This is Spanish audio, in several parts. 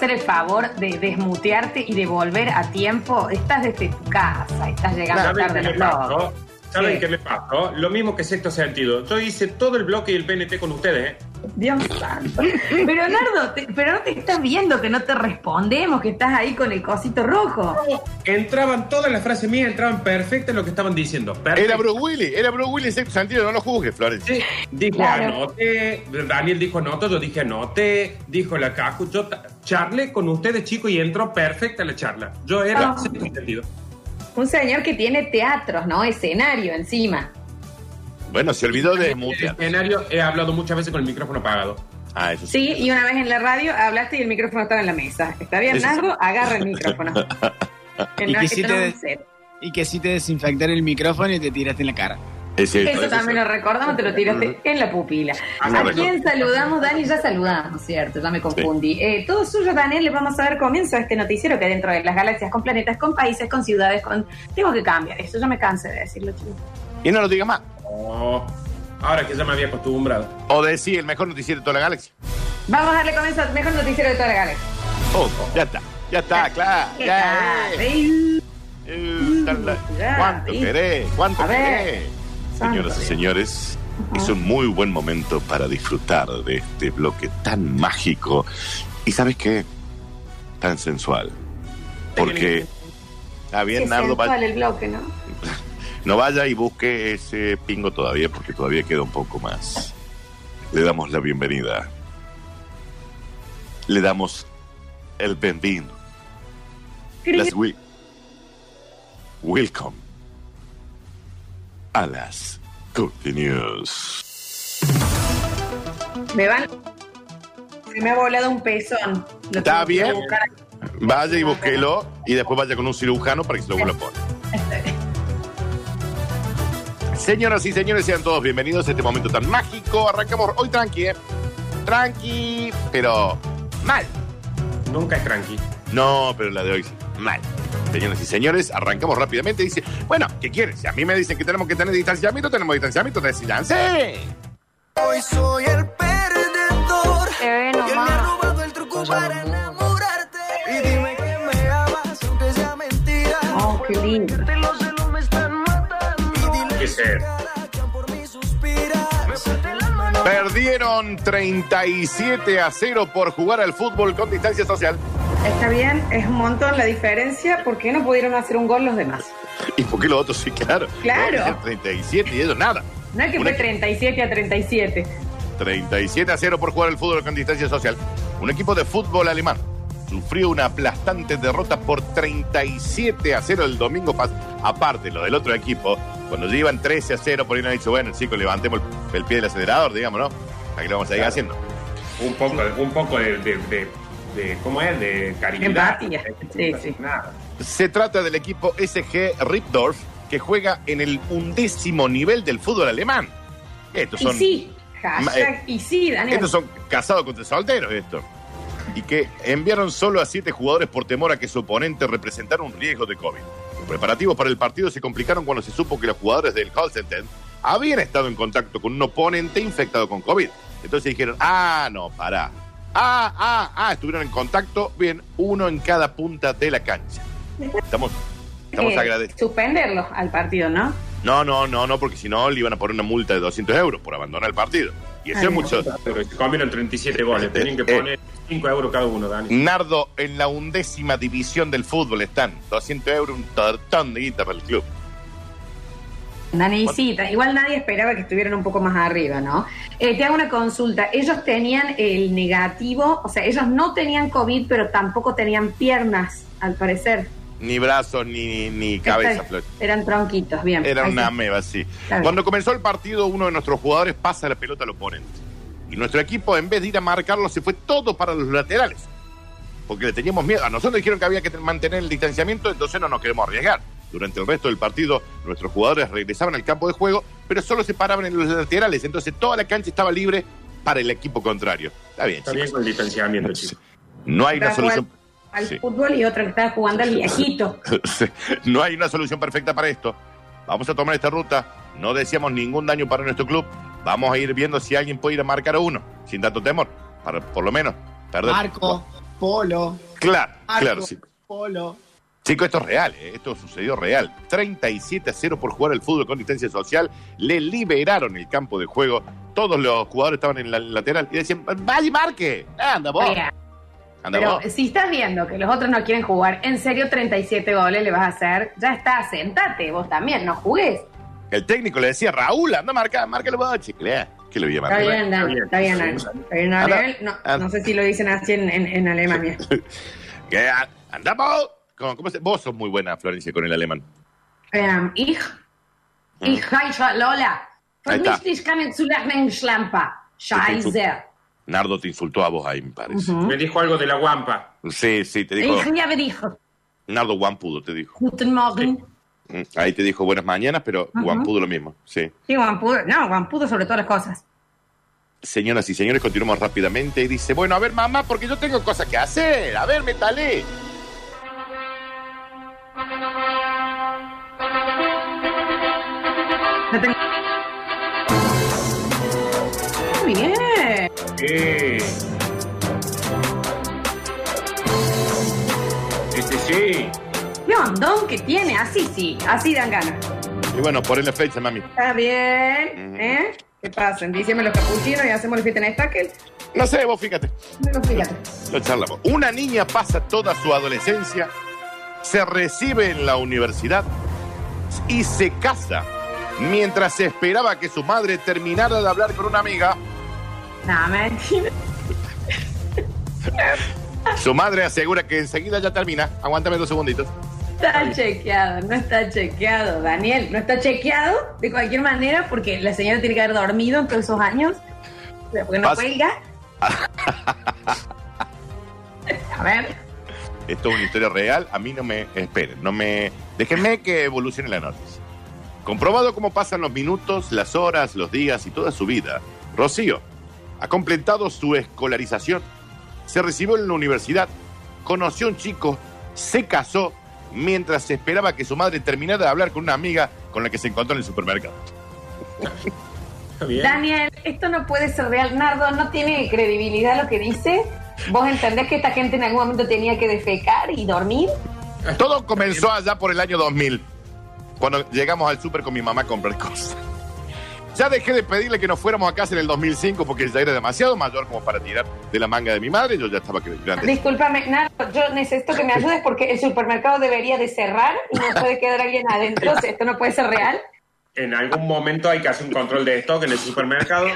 hacer el favor de desmutearte y de volver a tiempo? Estás desde tu casa, estás llegando ¿Saben tarde a los. ¿Saben qué me pasó? Lo mismo que sexto sentido. Yo hice todo el bloque y el PNT con ustedes, ¿eh? Dios santo. Pero Nardo, te- pero no te estás viendo que no te respondemos, que estás ahí con el cosito rojo. Entraban todas las frases mías, entraban perfectas en lo que estaban diciendo. Perfecto. Era Bruce Willis, era Bruce Willis en sexto sentido, no lo juzgues, Florencia. Sí, dijo Claro. anote, Daniel dijo anote, yo dije anote, dijo la Cacu, yo charlé con ustedes chicos y entró perfecta la charla. Yo era Ah. sexto sentido. Un señor que tiene teatros, ¿no? Escenario encima. Bueno, se olvidó de En el escenario he hablado muchas veces con el micrófono apagado. Ah, eso sí. Sí, y una vez en la radio hablaste y el micrófono estaba en la mesa. ¿Está bien, Eso sí. Nardo? Agarra el micrófono. Que Y no- que sí no te. Y que sí te desinfectaron el micrófono y te tiraste en la cara. Es cierto, Eso también lo recordamos, te lo tiraste en la pupila. Ah, ¿A quién saludamos, Dani? Ya saludamos, ¿cierto? Ya me confundí. Eh, todo suyo, Daniel, les vamos a dar comienzo a este noticiero que dentro de las galaxias, con planetas, con países, con ciudades, con... Tengo que cambiar, eso ya me cansé de decirlo, chicos. Y no lo digas más. Oh, ahora que ya me había acostumbrado. O decir el mejor noticiero de toda la galaxia. Vamos a darle comienzo al mejor noticiero de toda la galaxia. Oh, ya está, ya está, claro. ¿Qué Ya, eh. Eh, ¿Cuánto querés? ¿Cuánto querés? Señoras y señores, es un muy buen momento para disfrutar de este bloque tan mágico y, ¿sabes qué? Tan sensual. Porque, está bien, Nardo, sensual el bloque, ¿no? no vaya y busque ese pingo todavía, porque todavía queda un poco más. Le damos la bienvenida. Le damos el benvino. Las wi- Welcome a las Curti News. Me van... Se me ha volado un pezón. Lo ¿Está bien? Vaya y búsquelo y después vaya con un cirujano para que se lo vuelva a poner. Señoras y señores, sean todos bienvenidos a este momento tan mágico. Arrancamos hoy tranqui, ¿eh? Tranqui, pero mal. Nunca es tranqui. No, pero la de hoy sí, mal. Señoras y señores, arrancamos rápidamente. Dice, bueno, ¿qué quieren? Si a mí me dicen que tenemos que tener distanciamiento, tenemos distanciamiento, decidanse. Hoy soy el perdedor. Él me ha robado el truco para enamorarte. Y dime que me amas, aunque sea mentira. Oh, qué lindo. Perdieron 37 a 0 por jugar al fútbol con distancia social. Está bien, es un montón la diferencia. ¿Por qué no pudieron hacer un gol los demás? ¿Y por qué los otros sí, claro? Claro. No, dicen 37 y ellos nada. No es que Una- fue 37 a 37. 37 a 0 por jugar al fútbol con distancia social. Un equipo de fútbol alemán sufrió una aplastante derrota por 37 a 0 el domingo. Aparte, lo del otro equipo, cuando ya iban 13 a 0, por ahí no han dicho, bueno, chicos, levantemos el, el pie del acelerador, digamos, ¿no? ¿Para qué lo vamos a seguir Claro. haciendo? Un poco, un poco de, de, de, de- ¿cómo es? De caridad. Empatía. Sí, sí. Nada. Se trata del equipo SG Ripdorf, que juega en el undécimo nivel del fútbol alemán. Estos Y son, sí, Ma- hashtag eh, y sí, Daniel. estos son casados contra solteros, esto. Y que enviaron solo a siete jugadores por temor a que su oponente representara un riesgo de COVID. Los preparativos para el partido se complicaron cuando se supo que los jugadores del Holstein habían estado en contacto con un oponente infectado con COVID. Entonces dijeron, ah, no, pará. Ah, ah, ah, estuvieron en contacto, bien, uno en cada punta de la cancha. Estamos, estamos Eh, agradecidos. Suspenderlo al partido, ¿no? No, no, no, no, porque si no le iban a poner una multa de 200 euros por abandonar el partido. Y eso Ay, es mucho. Pero se comieron 37 goles. Tenían que Eh, poner 5 euros cada uno, Dani. Nardo, en la undécima división del fútbol están 200 euros, un tortón de guita para el club. Dani, sí, igual nadie esperaba que estuvieran un poco más arriba, ¿no? Eh, te hago una consulta. Ellos tenían el negativo, o sea, ellos no tenían COVID, pero tampoco tenían piernas, al parecer. Ni brazos, ni, ni cabeza, Flor. Eran tronquitos, bien. Era una ameba, sí. bien. Cuando comenzó el partido, uno de nuestros jugadores pasa la pelota al oponente. Y nuestro equipo, en vez de ir a marcarlo, se fue todo para los laterales. porque le teníamos miedo. A nosotros dijeron que había que mantener el distanciamiento, entonces no nos queremos arriesgar. Durante el resto del partido, nuestros jugadores regresaban al campo de juego, pero solo se paraban en los laterales, entonces toda la cancha estaba libre para el equipo contrario. Está bien, Está bien con el distanciamiento, chicos. No hay una solución. Al Sí. fútbol y otro que estaba jugando al viejito. no hay una solución perfecta para esto. Vamos a tomar esta ruta. No deseamos ningún daño para nuestro club. Vamos a ir viendo si alguien puede ir a marcar a uno, sin tanto temor. Para por lo menos perder. Marco, Polo, Claro, Marco, claro, sí. Polo. Chicos, esto es real, ¿eh? esto sucedió real. 37 a 0 por jugar al fútbol con distancia social. Le liberaron el campo de juego. Todos los jugadores estaban en la lateral y decían, vaya y marque. Anda vos. Anda Pero vos. si estás viendo que los otros no quieren jugar, en serio 37 goles le vas a hacer, ya está, sentate, vos también, no jugues. El técnico le decía, Raúl, anda a marcar, márcalo vos, chicle. ¿Qué le voy a Está marcar? bien, Dan, bien. está bien, Dan, está bien, Daniel. No, no sé si lo dicen así en, en- en Alemania. ¿Qué? Anda vos. ¿Cómo, cómo se- Vos sos muy buena, Florencia, con el alemán. Ähm, ich, ich heiße Lola. Ahí está. Vernichtig kann zu lernen, Schlampa. Scheiße. Nardo te insultó a vos ahí, me parece. Me dijo algo de la guampa. Sí, sí, te dijo. Ich habe dicho, Nardo Guampudo te dijo. guten Morgen. Mm, Ahí te dijo buenas mañanas, pero Ujú. Guampudo lo mismo. Sí. Sí, Guampudo, no, Guampudo sobre todas las cosas. Señoras y señores, continuamos rápidamente. Y dice, bueno, a ver, mamá, porque yo tengo cosas que hacer. A ver, métale. Muy bien. Este sí. Qué hondón que tiene, así sí, así dan ganas. Y bueno, ponle fecha, mami. Está bien. ¿eh? ¿Qué pasa? Díceme los capuchinos y hacemos el fit en estakel. No sé, vos fíjate. No, fíjate. Lo charlamos. Una niña pasa toda su adolescencia, se recibe en la universidad y se casa mientras esperaba que su madre terminara de hablar con una amiga. No, mentira. Su madre asegura que enseguida ya termina. Aguántame dos segunditos. Está chequeado, no está chequeado, Daniel. No está chequeado de cualquier manera porque la señora tiene que haber dormido en todos esos años. Porque no Pas- cuelga. A ver. Esto es una historia real. A mí no me esperen. No me. Déjenme que evolucione la noticia. Comprobado cómo pasan los minutos, las horas, los días y toda su vida, Rocío ha completado su escolarización, se recibió en la universidad, conoció a un chico, se casó mientras esperaba que su madre terminara de hablar con una amiga con la que se encontró en el supermercado. Bien. Daniel, esto no puede ser real. Nardo, no tiene credibilidad lo que dice. ¿Vos entendés que esta gente en algún momento tenía que defecar y dormir? Todo comenzó allá por el año 2000, cuando llegamos al súper con mi mamá a comprar cosas. Ya dejé de pedirle que nos fuéramos a casa en el 2005 porque ya era demasiado mayor como para tirar de la manga de mi madre. Yo ya estaba grande. Discúlpame, Nardo, yo necesito que me ayudes porque el supermercado debería de cerrar y no puede quedar alguien adentro. Esto no puede ser real. En algún momento hay que hacer un control de stock en el supermercado.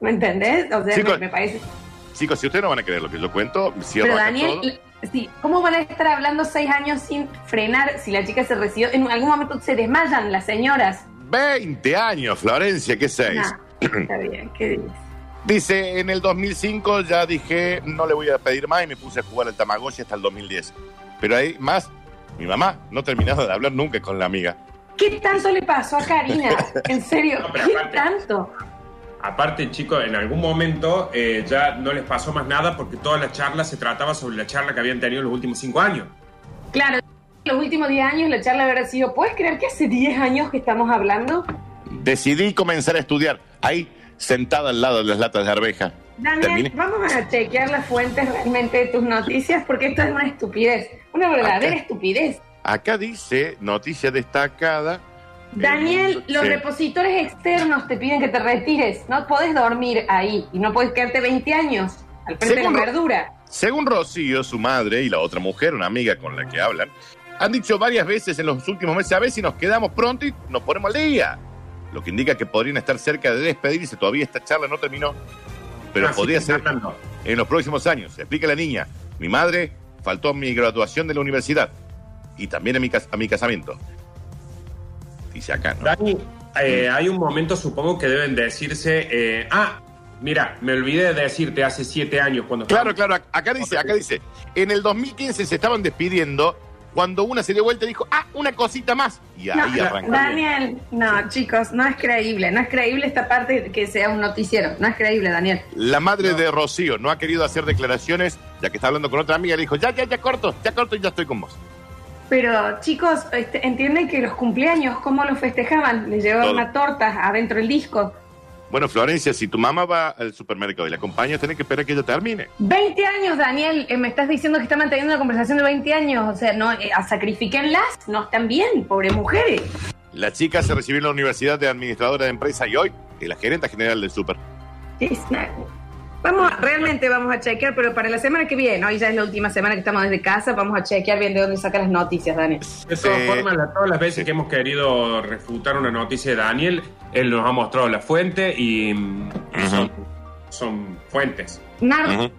¿Me entendés? O sea, Chicos, me, me parece. Chicos, si ustedes no van a creer lo que yo cuento, cierro Pero Daniel, todo. sí, ¿cómo van a estar hablando seis años sin frenar si la chica se recibió? En algún momento se desmayan las señoras. 20 años, Florencia, ¿qué seis? No, está bien, ¿qué dices? Dice, en el 2005 ya dije, no le voy a pedir más y me puse a jugar al Tamagotchi hasta el 2010. Pero ahí más, mi mamá no terminaba de hablar nunca con la amiga. ¿Qué tanto le pasó a Karina? En serio, No, ¿qué aparte- tanto? Aparte, chicos, en algún momento eh, ya no les pasó más nada porque toda la charla se trataba sobre la charla que habían tenido en los últimos cinco años. Claro, los últimos 10 años la charla habrá sido, ¿puedes creer que hace 10 años que estamos hablando? Decidí comenzar a estudiar, ahí, sentada al lado de las latas de arveja. Daniel, Terminé. vamos a chequear las fuentes realmente de tus noticias porque esto es una estupidez, una verdadera Acá. estupidez. Acá dice, noticia destacada. Daniel, los sí. repositores externos te piden que te retires. No podés dormir ahí y no podés quedarte 20 años al frente Según- de la verdura. Según Rocío, su madre y la otra mujer, una amiga con la que hablan, han dicho varias veces en los últimos meses, a ver si nos quedamos pronto y nos ponemos al día. Lo que indica que podrían estar cerca de despedirse. Todavía esta charla no terminó, pero podría ser en los próximos años. Explica la niña. Mi madre faltó a mi graduación de la universidad y también a mi, cas- a mi casamiento. Dice acá, ¿no? Dani, eh, hay un momento, supongo, que deben decirse, eh, ah, Mira, me olvidé de decirte hace siete años cuando... Claro, claro, ac- acá dice, acá dice, en el 2015 se estaban despidiendo cuando una se dio vuelta y dijo, ah, una cosita más. Y No, ahí arrancó. Daniel, no, chicos, no es creíble. No es creíble esta parte que sea un noticiero. No es creíble, Daniel. La madre de Rocío no ha querido hacer declaraciones, ya que está hablando con otra amiga, le dijo, ya, ya, ya corto, ya corto y ya estoy con vos. Pero, chicos, este, entienden que los cumpleaños, ¿cómo los festejaban? Les llevaban una torta adentro del disco. Bueno, Florencia, si tu mamá va al supermercado y la acompañas, tenés que esperar que ella termine. 20 años, Daniel. Eh, me estás diciendo que está manteniendo una conversación de 20 años. O sea, no, eh, sacrifiquenlas. No están bien, pobres mujeres. La chica se recibió en la Universidad de Administradora de Empresa y hoy es la gerenta general del super. Es una- Vamos, a- realmente vamos a chequear, pero para la semana que viene, hoy ya es la última semana que estamos desde casa, vamos a chequear bien de dónde sacan las noticias, Daniel. De todas Sí. formas, la- todas las veces Sí. que hemos querido refutar una noticia de Daniel, él nos ha mostrado la fuente y, mm, y son, son fuentes. Nardo,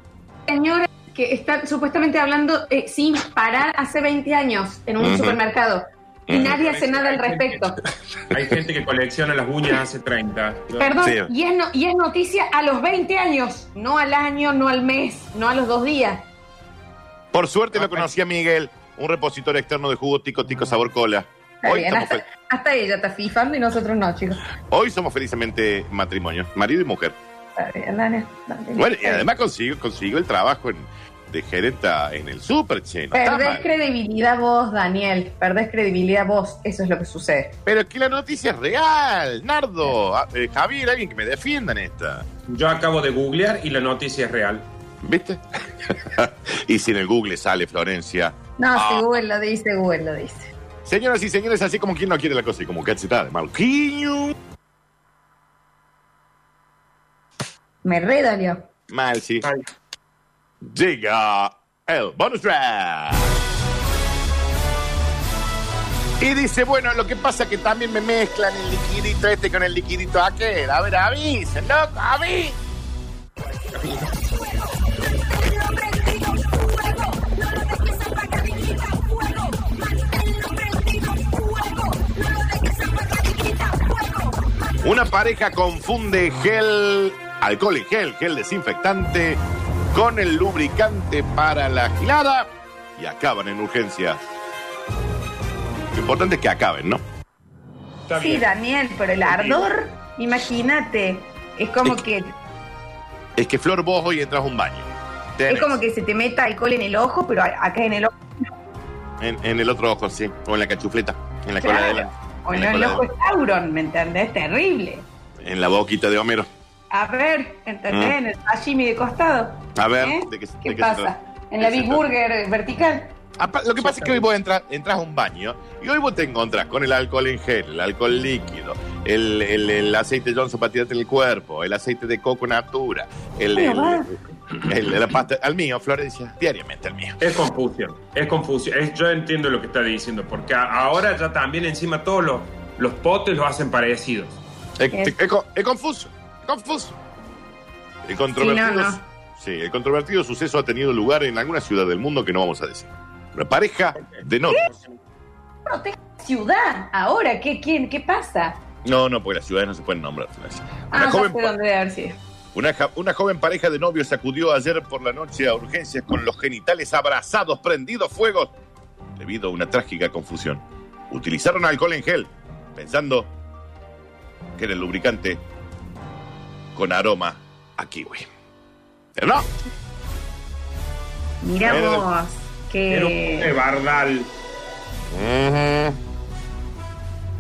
señora que está supuestamente hablando eh, sin parar hace 20 años en un supermercado y nadie hace nada al respecto. Hay gente que colecciona las uñas hace 30. Perdón, Sí. y, es no- y es noticia a los 20 años, no al año, no al mes, no a los dos días. Por suerte lo conocí a Miguel, un repositorio externo de jugo tico tico sabor cola. Está Hoy, bien, hasta, ella está fifando y nosotros no, chicos. hoy somos felizmente matrimonio, marido y mujer. Está bien, Daniel, Daniel. Bueno, y además consigo, consigo el trabajo en- de gerenta en el super, che. no Perdés mal. credibilidad vos, Daniel. Perdés credibilidad vos. Eso es lo que sucede. Pero es que la noticia es real, Nardo. Ah, eh, Javier, alguien que me defienda en esta. Yo acabo de googlear y la noticia es real. ¿Viste? y si en el Google sale Florencia. No, Ah. si Google lo dice, Google lo dice. Señoras y señores, así como quien no quiere la cosa y como cachetada de Marquinhos. Me redolió. Mal, sí. Ay, Llega el bonus track. Y dice, bueno, lo que pasa es que también me mezclan el liquidito este con el liquidito aquel. A ver, avisen, loco, avisen. Una pareja confunde gel, alcohol y gel, gel desinfectante, con el lubricante para la gilada y acaban en urgencias. Lo importante es que acaben, ¿no? está Sí, bien. Daniel, pero el ardor, imagínate. Es como Es que Es que Flor, vos hoy entras a un baño. Tenés es como que se te meta alcohol en el ojo, pero a- acá en el ojo. en, en el otro ojo, sí. O en la cachufleta. En la cola de adelante. O En en la el cola ojo de- es Sauron, ¿me entendés? Terrible. En la boquita de Homero. A ver, ¿entendés? Mm. En el sashimi de costado. A ver, ¿Eh? ¿de qué, de ¿Qué qué se pasa? En la ¿Qué se Big? Burger vertical. Lo que pasa es que hoy vos entras, entras a un baño y hoy vos te encontrás con el alcohol en gel, el alcohol líquido, el, el- el aceite Johnson para tirarte en el cuerpo, el aceite de coco natura, el, el- la pasta, al mío, Florencia, diariamente al mío. Es confusión, es confusión. Es- yo entiendo lo que está diciendo, porque a- ahora ya también encima todos los, los potes los hacen parecidos. Es, Es- es co- es confuso, confuso. El controvertido, Sí, no, no. sí, el controvertido suceso ha tenido lugar en alguna ciudad del mundo que no vamos a decir. Una pareja de novios. Protege la ciudad. Ahora, ¿qué, quién, ¿qué pasa? No, no, porque las ciudades no se pueden nombrar. Ah, Una ya joven sé dónde. Una, ja- una joven pareja de novios acudió ayer por la noche a urgencias con los genitales abrazados, prendidos fuegos, debido a una trágica confusión. Utilizaron alcohol en gel, pensando que era el lubricante con aroma a kiwi. Pero no, Mira Era- vos, Era un que... pote bardal.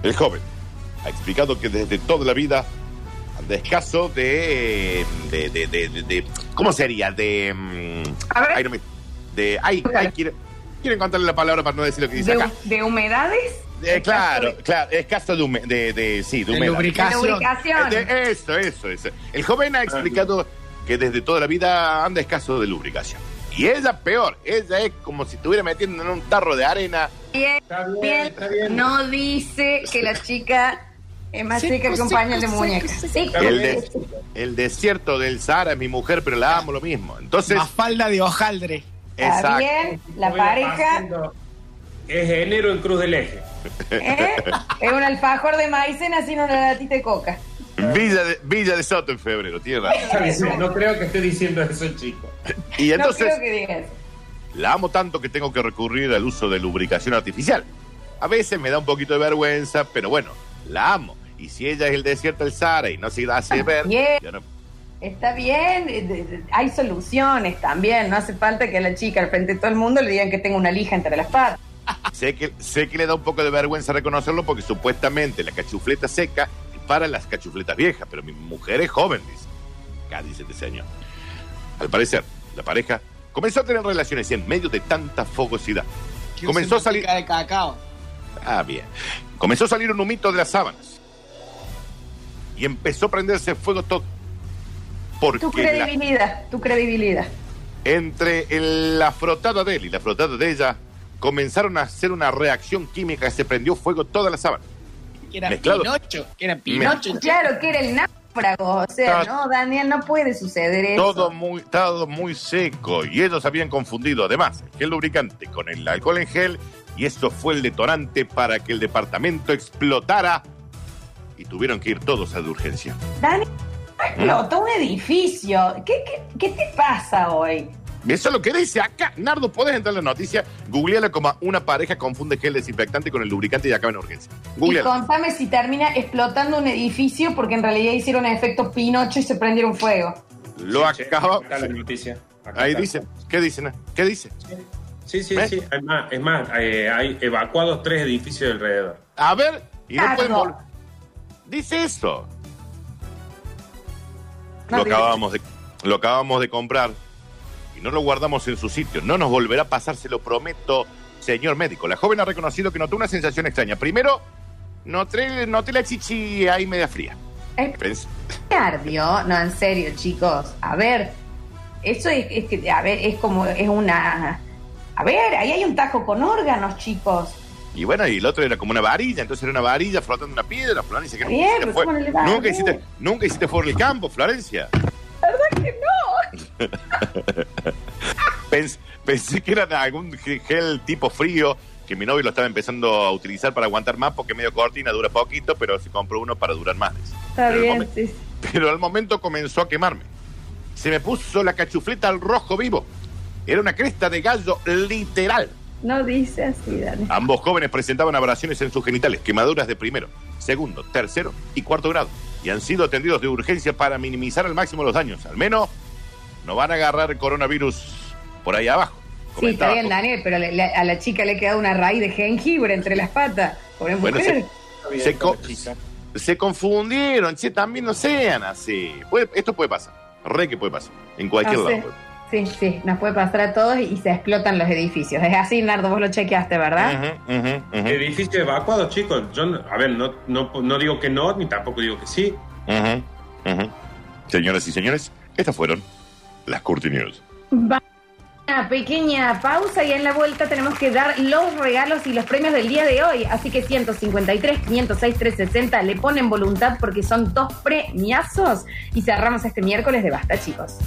el joven ha explicado que desde toda la vida anda escaso de, de, de, de- de- de- ¿cómo sería? De, mm, A ver. ay, no me- de, ay, ay, quiero, quiero encontrarle la palabra para no decir lo que dice de, acá. de humedades. Eh, claro, claro, escaso de, hume- de, de- sí, de De humedad. De lubricación. lubricación. Eh, de- eso, eso, eso. El joven ha explicado que desde toda la vida anda escaso de lubricación. Y ella peor, ella es como si estuviera metiendo en un tarro de arena. Bien, Está bien, está bien. No dice que la chica es más seca que un pañal de muñeca. El, de- el desierto del Sahara es mi mujer, pero la amo lo mismo. Entonces, Más falda de hojaldre. Está exacto. bien, la pareja. Es enero en Cruz del Eje. ¿eh? es un alfajor de maicena sin una latita de coca. Villa de, Villa de Soto en febrero, tiene razón. Está bien, No creo que esté diciendo eso, chico. Y no entonces creo que digas. la amo tanto que tengo que recurrir al uso de lubricación artificial. A veces me da un poquito de vergüenza, pero bueno, la amo. Y si ella es el desierto del Sahara y no se hace ver, Bien. yo no- Está bien, eh, hay soluciones también. No hace falta que a la chica al frente de todo el mundo le digan que tenga una lija entre las patas. Sé, que, sé que le da un poco de vergüenza reconocerlo porque supuestamente la cachufleta seca es para las cachufletas viejas, pero mi mujer es joven, dice. Acá dice este señor. Al parecer, la pareja comenzó a tener relaciones y en medio de tanta fogosidad. Comenzó a salir. manteca de cacao. Ah, bien. Comenzó a salir un humito de las sábanas. Y empezó a prenderse fuego todo. Porque Tu la- credibilidad, tu credibilidad. entre el- la frotada de él y la frotada de ella comenzaron a hacer una reacción química que se prendió fuego toda la sábana. Que era Mezclado. Pinocho. Que era Pinocho. Claro que era el náufrago. O sea, no, Daniel, no puede suceder eso. Todo muy, todo muy seco y ellos habían confundido además el gel lubricante con el alcohol en gel y eso fue el detonante para que el departamento explotara y tuvieron que ir todos a de urgencia. Daniel, explotó un edificio. ¿Qué, qué, qué te pasa hoy? Eso es lo que dice acá. Nardo, puedes entrar en la noticia, googleala como una pareja confunde gel desinfectante con el lubricante y acaba en urgencia. Y Googleala. contame si termina explotando un edificio porque en realidad hicieron efecto Pinocho y se prendieron fuego. Lo Sí, acaba. acá está la noticia. Acá Ahí está. dice. ¿Qué dicen? ¿Qué dice? Sí, sí, ¿Ves? sí. Es más, es más eh, hay evacuados tres edificios alrededor. A ver, y no Dice eso. No lo acabamos de lo acabamos de comprar no lo guardamos en su sitio. No nos volverá a pasar, se lo prometo, señor médico. La joven ha reconocido que notó una sensación extraña. Primero, noté, noté la chichi ahí media fría. Eh, ¿Qué ardió? No, en serio, chicos. A ver, eso es, es que, a ver, es como, es una... A ver, ahí hay un tajo con órganos, chicos. Y bueno, y el otro era como una varilla, entonces era una varilla flotando una piedra, Florencia. Que bien, nunca, pero fue- ¿cómo no le va a nunca hiciste, nunca hiciste fuera del campo, Florencia. ¿Verdad que pensé que era algún ge- gel tipo frío que mi novio lo estaba empezando a utilizar para aguantar más porque medio cortina dura poquito, pero se compró uno para durar más. Está Pero bien, sí, sí. Pero al momento comenzó a quemarme. Se me puso la cachufleta al rojo vivo. Era una cresta de gallo literal. No dice así, Dani. Ambos jóvenes presentaban abrasiones en sus genitales, quemaduras de primero, segundo, tercero y cuarto grado. Y han sido atendidos de urgencia para minimizar al máximo los daños. Al menos no van a agarrar coronavirus por ahí abajo. Sí, está bien, Daniel, pero le- le- a la chica le queda una raíz de jengibre entre las patas. Pobre Bueno, mujer. Se, co- se confundieron, che, también no sean así. Puede- esto puede pasar, re que puede pasar, en cualquier No sé. lado. Sí, sí, nos puede pasar a todos y se explotan los edificios. Es así, Nardo, vos lo chequeaste, ¿verdad? Edificios evacuados, chicos. Yo, no- a ver, no, no, no digo que no, ni tampoco digo que sí. Señoras y señores, estas fueron las Curti. Va- Una pequeña pausa y en la vuelta tenemos que dar los regalos y los premios del día de hoy. Así que 153, 506, 360 le ponen voluntad porque son dos premiazos y cerramos este miércoles de basta, chicos.